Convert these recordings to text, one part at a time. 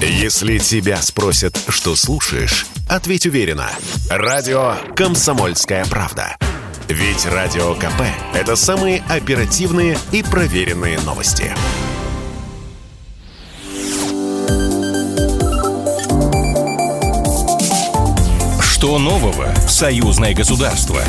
Если тебя спросят, что слушаешь, ответь уверенно. Радио «Комсомольская правда». Ведь Радио КП – это самые оперативные и проверенные новости. Что нового в союзное государство?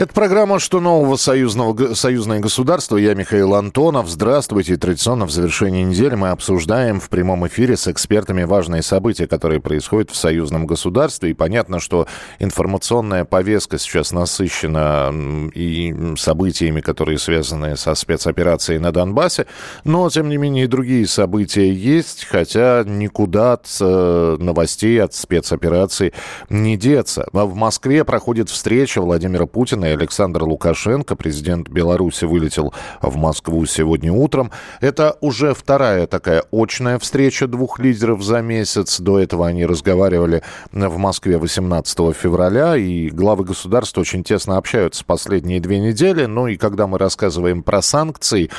Это программа «Что нового союзного, союзное государство». Я Михаил Антонов. Здравствуйте. Традиционно в завершении недели мы обсуждаем в прямом эфире с экспертами важные события, которые происходят в союзном государстве. И понятно, что информационная повестка сейчас насыщена и событиями, которые связаны со спецоперацией на Донбассе. Но, тем не менее, и другие события есть, хотя никуда от э, новостей, от спецоперации не деться. В Москве проходит встреча Владимира Путина Александр Лукашенко, президент Беларуси, вылетел в Москву сегодня утром. Это уже вторая такая очная встреча двух лидеров за месяц. До этого они разговаривали в Москве 18 февраля, и главы государств очень тесно общаются последние две недели. Ну и когда мы рассказываем про санкции,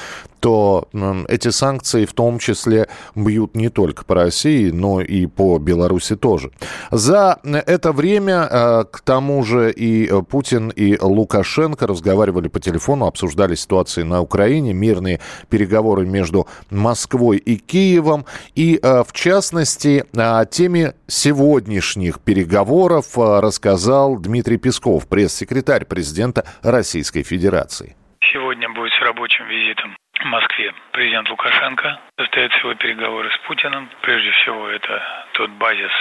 то эти санкции в том числе бьют не только по России, но и по Беларуси тоже. За это время, э, к тому же, и Путин, и Лукашенко разговаривали по телефону, обсуждали ситуации на Украине, мирные переговоры между Москвой и Киевом. И, э, в частности, о теме сегодняшних переговоров э, рассказал Дмитрий Песков, пресс-секретарь президента Российской Федерации. Сегодня будет с рабочим визитом в Москве президент Лукашенко. Состоятся его переговоры с Путиным. Прежде всего, это тот базис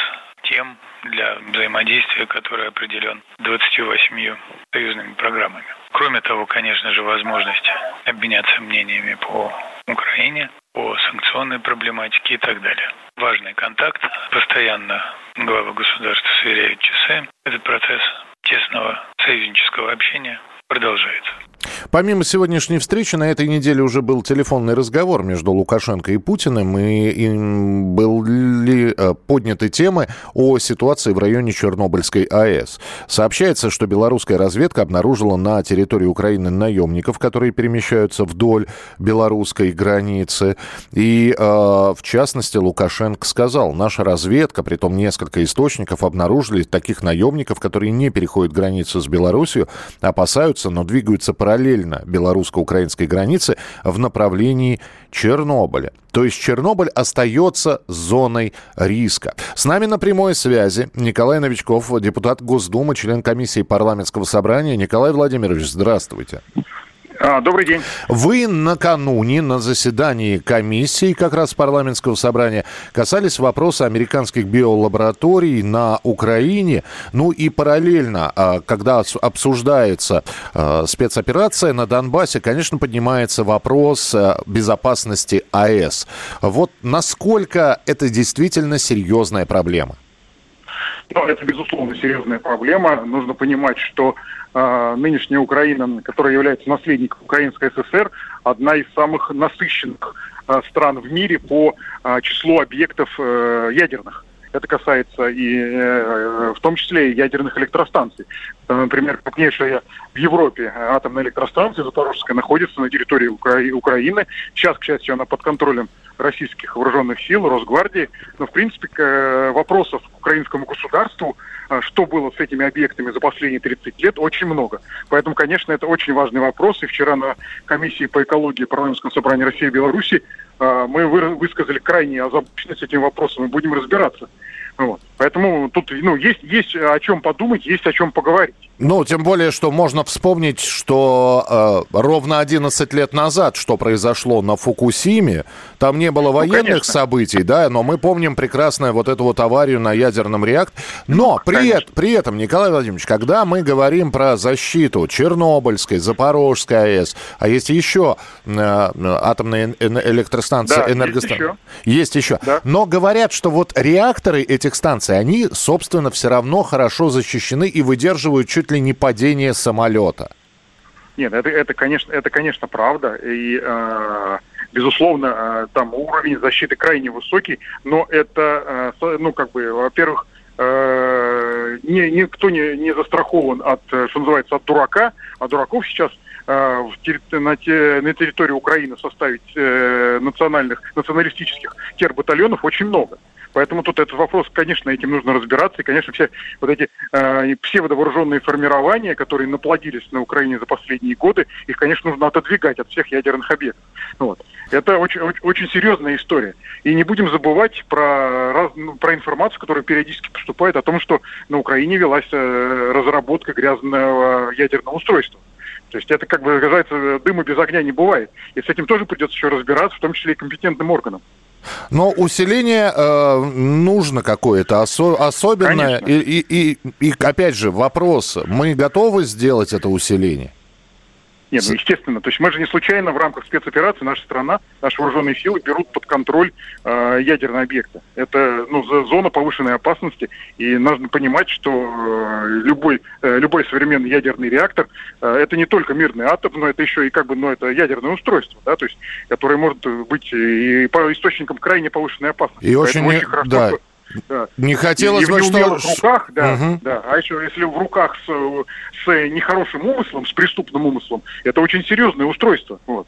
тем для взаимодействия, который определен 28 союзными программами. Кроме того, конечно же, возможность обменяться мнениями по Украине, по санкционной проблематике и так далее. Важный контакт. Постоянно главы государств сверяют часы. Этот процесс тесного союзнического общения продолжается. Помимо сегодняшней встречи, на этой неделе уже был телефонный разговор между Лукашенко и Путиным, и, и были э, подняты темы о ситуации в районе Чернобыльской АЭС. Сообщается, что белорусская разведка обнаружила на территории Украины наемников, которые перемещаются вдоль белорусской границы. И, э, в частности, Лукашенко сказал, наша разведка, при том несколько источников, обнаружили таких наемников, которые не переходят границу с Беларусью, опасаются, но двигаются параллельно белорусско-украинской границе в направлении Чернобыля. То есть Чернобыль остается зоной риска. С нами на прямой связи Николай Новичков, депутат Госдумы, член комиссии парламентского собрания. Николай Владимирович, здравствуйте. А, добрый день. Вы накануне на заседании комиссии как раз парламентского собрания касались вопроса американских биолабораторий на Украине. Ну и параллельно, а, когда обсуждается а, спецоперация на Донбассе, конечно, поднимается вопрос а, безопасности АЭС. Вот насколько это действительно серьезная проблема? Ну, это, безусловно, серьезная проблема. Нужно понимать, что э, нынешняя Украина, которая является наследником Украинской ССР, одна из самых насыщенных э, стран в мире по э, числу объектов э, ядерных. Это касается и э, в том числе и ядерных электростанций. Например, крупнейшая в Европе атомная электростанция Запорожская находится на территории Укра- Украины. Сейчас, к счастью, она под контролем российских вооруженных сил, Росгвардии. Но, в принципе, к, вопросов к украинскому государству, э, что было с этими объектами за последние 30 лет, очень много. Поэтому, конечно, это очень важный вопрос. И вчера на комиссии по экологии парламентского собрания России и Беларуси э, мы высказали крайне озабоченность этим вопросом и будем разбираться. Вот. Поэтому тут ну, есть, есть о чем подумать, есть о чем поговорить. Ну, тем более, что можно вспомнить, что э, ровно 11 лет назад, что произошло на Фукусиме, там не было ну, военных ну, событий, да, но мы помним прекрасно вот эту вот аварию на ядерном реакторе. Но ну, при, э, при этом, Николай Владимирович, когда мы говорим про защиту Чернобыльской, Запорожской АЭС, а есть еще э, атомные электростанции, да, энергостанции. Есть еще. Есть еще. Да. Но говорят, что вот реакторы этих станций, они, собственно, все равно хорошо защищены и выдерживают чуть ли не падение самолета. Нет, это, это, конечно, это, конечно, правда. И, э, безусловно, э, там уровень защиты крайне высокий, но это, э, ну, как бы, во-первых, э, не, никто не, не застрахован от, что называется, от дурака, а дураков сейчас на, на территории Украины составить национальных, националистических тербатальонов очень много. Поэтому тут этот вопрос, конечно, этим нужно разбираться. И, конечно, все вот эти э, псевдовооруженные формирования, которые наплодились на Украине за последние годы, их, конечно, нужно отодвигать от всех ядерных объектов. Вот. Это очень, очень, серьезная история. И не будем забывать про, раз, ну, про информацию, которая периодически поступает о том, что на Украине велась э, разработка грязного ядерного устройства. То есть это, как бы, кажется, дыма без огня не бывает. И с этим тоже придется еще разбираться, в том числе и компетентным органам. Но усиление э, нужно какое-то осо- особенное. И, и, и, и опять же вопрос: мы готовы сделать это усиление? Нет, ну, естественно. То есть мы же не случайно в рамках спецоперации наша страна, наши вооруженные силы берут под контроль э, ядерные объекты. Это ну, зона повышенной опасности, и нужно понимать, что э, любой, э, любой современный ядерный реактор э, это не только мирный атом, но это еще и как бы, ну, это ядерное устройство, да, то есть, которое может быть и по источником крайне повышенной опасности. И очень, очень хорошо, да. Да. Не хотелось и, бы, что... в руках, да, угу. да. А еще если в руках с, с нехорошим умыслом, с преступным умыслом, это очень серьезное устройство. Вот.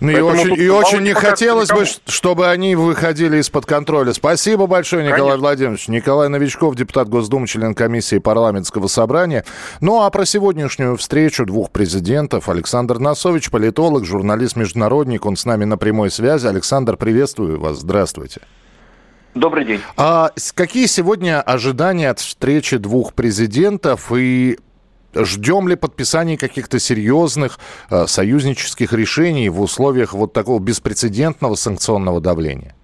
Ну и очень, и очень не хотелось никому. бы, чтобы они выходили из-под контроля. Спасибо большое, Николай Конечно. Владимирович. Николай Новичков, депутат Госдумы, член комиссии парламентского собрания. Ну а про сегодняшнюю встречу двух президентов. Александр Носович, политолог, журналист-международник. Он с нами на прямой связи. Александр, приветствую вас. Здравствуйте. Добрый день. А какие сегодня ожидания от встречи двух президентов и ждем ли подписания каких-то серьезных э, союзнических решений в условиях вот такого беспрецедентного санкционного давления?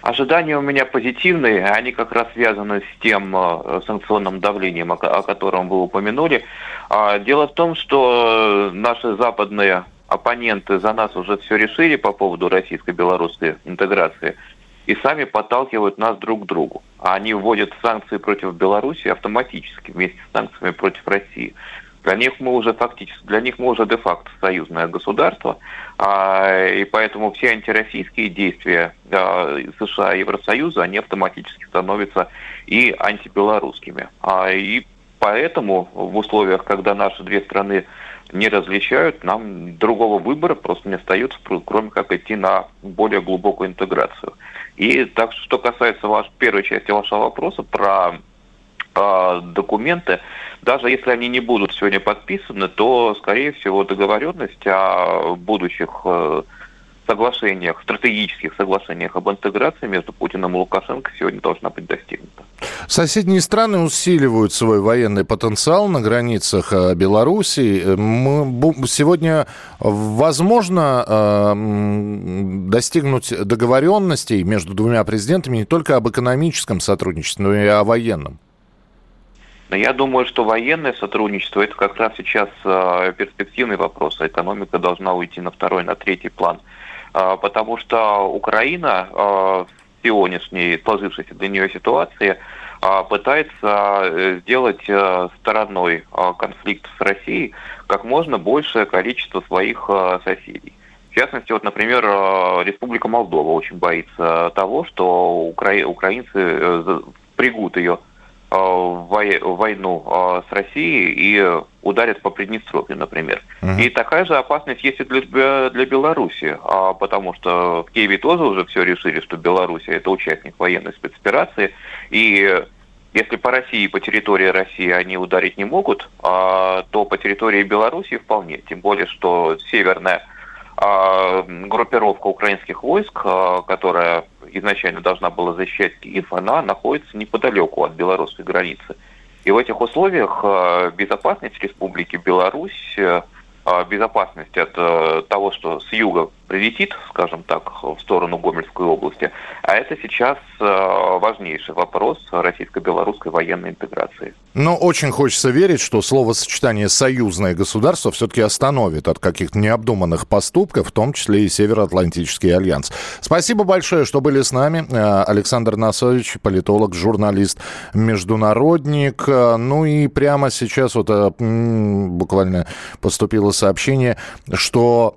Ожидания у меня позитивные, они как раз связаны с тем э, санкционным давлением, о, о котором вы упомянули. А, дело в том, что наши западные оппоненты за нас уже все решили по поводу российско-белорусской интеграции – и сами подталкивают нас друг к другу. А они вводят санкции против Беларуси автоматически вместе с санкциями против России. Для них мы уже фактически, для них мы уже де-факто союзное государство, а, и поэтому все антироссийские действия а, США и Евросоюза, они автоматически становятся и антибелорусскими. А, и поэтому в условиях, когда наши две страны не различают, нам другого выбора просто не остается, кроме как идти на более глубокую интеграцию. И так что касается ваш, первой части вашего вопроса про э, документы, даже если они не будут сегодня подписаны, то, скорее всего, договоренность о будущих э, соглашениях, стратегических соглашениях об интеграции между Путиным и Лукашенко сегодня должна быть достигнута. Соседние страны усиливают свой военный потенциал на границах э, Беларуси. Сегодня возможно э, достигнуть договоренностей между двумя президентами не только об экономическом сотрудничестве, но и о военном. Но я думаю, что военное сотрудничество это как раз сейчас э, перспективный вопрос. А экономика должна уйти на второй, на третий план. А, потому что Украина а, в сегодняшней сложившейся для нее ситуации а, пытается э, сделать э, стороной конфликт с Россией как можно большее количество своих соседей. В частности, вот, например, Республика Молдова очень боится того, что укра... украинцы э, пригут ее войну с Россией и ударят по Приднестровью, например. Uh-huh. И такая же опасность есть и для, для Беларуси, а, потому что в Киеве тоже уже все решили, что Беларусь это участник военной спецоперации, и если по России, по территории России они ударить не могут, а, то по территории Беларуси вполне. Тем более, что северная группировка украинских войск, а, которая изначально должна была защищать Киев, она находится неподалеку от белорусской границы. И в этих условиях э, безопасность Республики Беларусь, э, э, безопасность от того, что с юга прилетит, скажем так, в сторону Гомельской области. А это сейчас э, важнейший вопрос российско-белорусской военной интеграции. Но очень хочется верить, что словосочетание «союзное государство» все-таки остановит от каких-то необдуманных поступков, в том числе и Североатлантический альянс. Спасибо большое, что были с нами. Э, Александр Насович, политолог, журналист, международник. Э, ну и прямо сейчас вот буквально поступило сообщение, что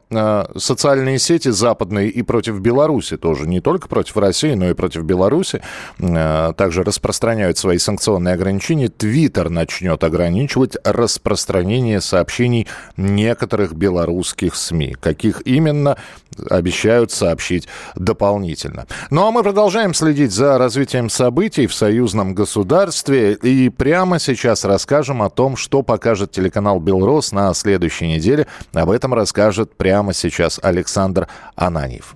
социальные сети западные и против Беларуси тоже. Не только против России, но и против Беларуси. Э, также распространяют свои санкционные ограничения. Твиттер начнет ограничивать распространение сообщений некоторых белорусских СМИ. Каких именно, обещают сообщить дополнительно. Ну а мы продолжаем следить за развитием событий в союзном государстве. И прямо сейчас расскажем о том, что покажет телеканал «Белрос» на следующей неделе. Об этом расскажет прямо сейчас Александр Ананьев.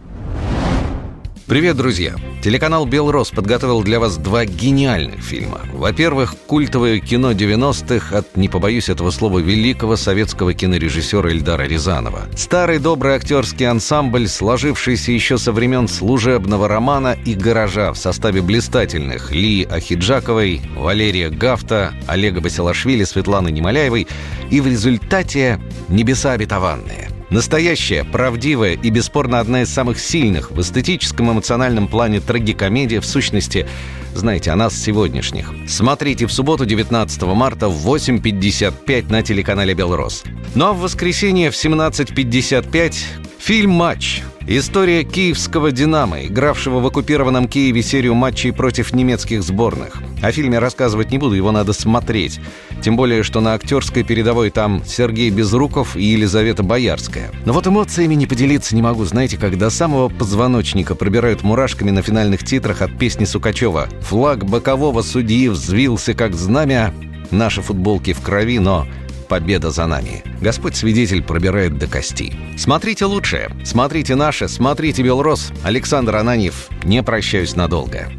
Привет, друзья! Телеканал «Белрос» подготовил для вас два гениальных фильма. Во-первых, культовое кино 90-х от, не побоюсь этого слова, великого советского кинорежиссера Эльдара Рязанова. Старый добрый актерский ансамбль, сложившийся еще со времен служебного романа и гаража в составе блистательных Ли Ахиджаковой, Валерия Гафта, Олега Басилашвили, Светланы Немоляевой и в результате «Небеса обетованные». Настоящая, правдивая и бесспорно одна из самых сильных в эстетическом эмоциональном плане трагикомедия, в сущности, знаете, о нас сегодняшних. Смотрите в субботу 19 марта в 8.55 на телеканале «Белрос». Ну а в воскресенье в 17.55 фильм «Матч» История киевского «Динамо», игравшего в оккупированном Киеве серию матчей против немецких сборных. О фильме рассказывать не буду, его надо смотреть. Тем более, что на актерской передовой там Сергей Безруков и Елизавета Боярская. Но вот эмоциями не поделиться не могу. Знаете, когда самого позвоночника пробирают мурашками на финальных титрах от песни Сукачева «Флаг бокового судьи взвился, как знамя», наши футболки в крови, но победа за нами. Господь свидетель пробирает до кости. Смотрите лучшее. Смотрите наше, смотрите Белрос. Александр Ананьев. Не прощаюсь надолго.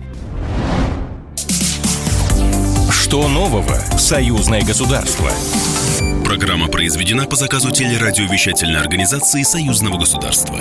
Что нового в союзное государство? Программа произведена по заказу телерадиовещательной организации союзного государства.